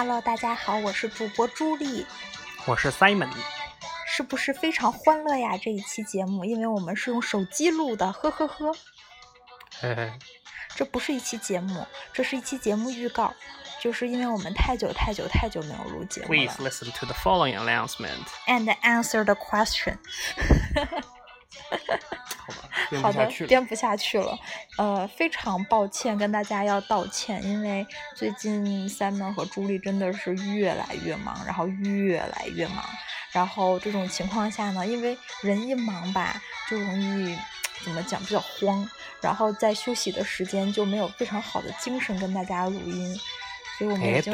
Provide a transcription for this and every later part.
Hello，大家好，我是主播朱莉，我是 Simon，是不是非常欢乐呀？这一期节目，因为我们是用手机录的，呵呵呵。嘿嘿，这不是一期节目，这是一期节目预告，就是因为我们太久太久太久没有录节目了 Please listen to the following announcement。，and answer the question。好吧，编好的。编不下去了。呃，非常抱歉，跟大家要道歉，因为最近 Simon 和朱莉真的是越来越忙，然后越来越忙。然后这种情况下呢，因为人一忙吧，就容易怎么讲比较慌，然后在休息的时间就没有非常好的精神跟大家录音，所以我们已哎，经，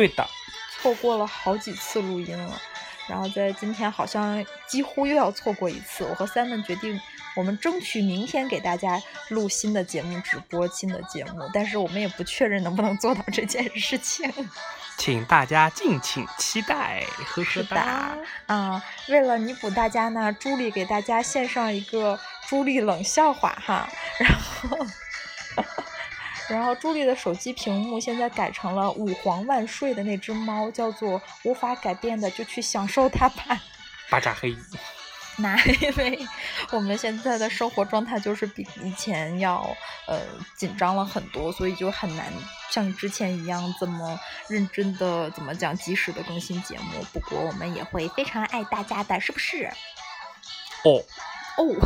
错过了好几次录音了，然后在今天好像几乎又要错过一次。我和 Simon 决定，我们争取明天给大家录新的节目，直播新的节目，但是我们也不确认能不能做到这件事情。请大家敬请期待，呵呵哒。，啊、为了弥补大家呢，朱莉给大家献上一个朱莉冷笑话哈，然后。然后朱莉的手机屏幕现在改成了五皇万岁的那只猫，叫做无法改变的，就去享受它吧。巴扎黑，那因为我们现在的生活状态就是比以前要呃紧张了很多，所以就很难像之前一样这么认真的怎么讲及时的更新节目。不过我们也会非常爱大家的，是不是？哦，哦，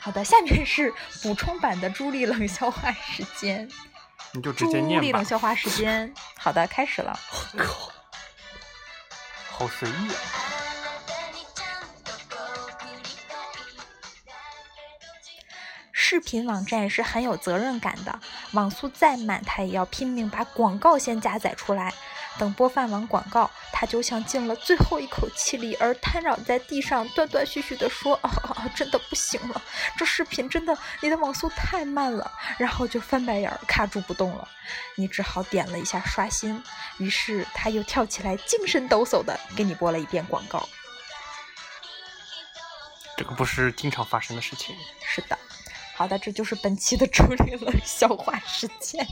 好的，下面是补充版的朱莉冷笑话时间。你就直接念吧莉冷。笑话时间，好的，开始了。好随意啊！视频网站是很有责任感的，网速再慢，它也要拼命把广告先加载出来。等播放完广告，他就像尽了最后一口气力，而瘫软在地上，断断续续地说：“啊啊啊，真的不行了，这视频真的，你的网速太慢了。”然后就翻白眼儿，卡住不动了。你只好点了一下刷新，于是他又跳起来，精神抖擞地给你播了一遍广告。这个不是经常发生的事情。是的，好的，这就是本期的 处理冷笑话时间。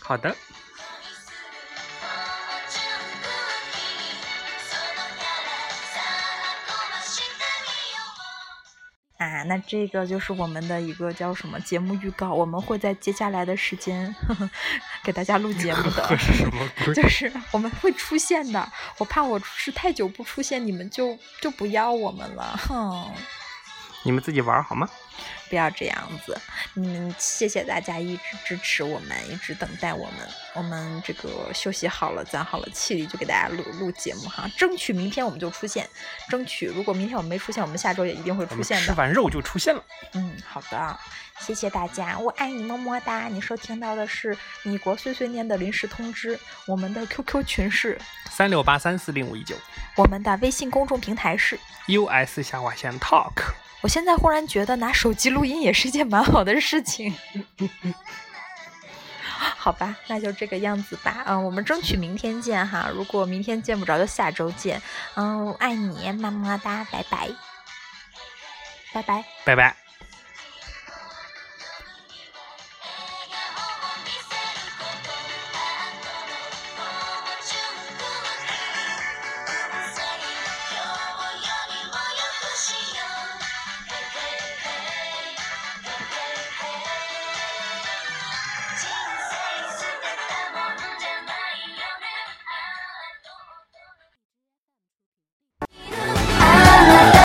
好的，啊，那这个就是我们的一个叫什么节目预告，我们会在接下来的时间呵呵 给大家录节目的，是什么鬼？就是我们会出现的。我怕我是太久不出现，你们就就不要我们了，哼。你们自己玩好吗？不要这样子，嗯，谢谢大家一直支持我们，一直等待我们。我们这个休息好了，攒好了气力，就给大家录录节目哈。争取明天我们就出现，争取如果明天我们没出现，我们下周也一定会出现的。吃完肉就出现了。嗯，好的，谢谢大家，我爱你，么么哒。你收听到的是米国碎碎念的临时通知，我们的 QQ 群是，三六八三四零五一九我们的微信公众平台是。，US 下划线 Talk。我现在忽然觉得拿手机录音也是一件蛮好的事情。好吧，那就这个样子吧。嗯，我们争取明天见哈。如果明天见不着，就下周见。嗯，爱你，么么哒，拜拜，拜拜。拜拜。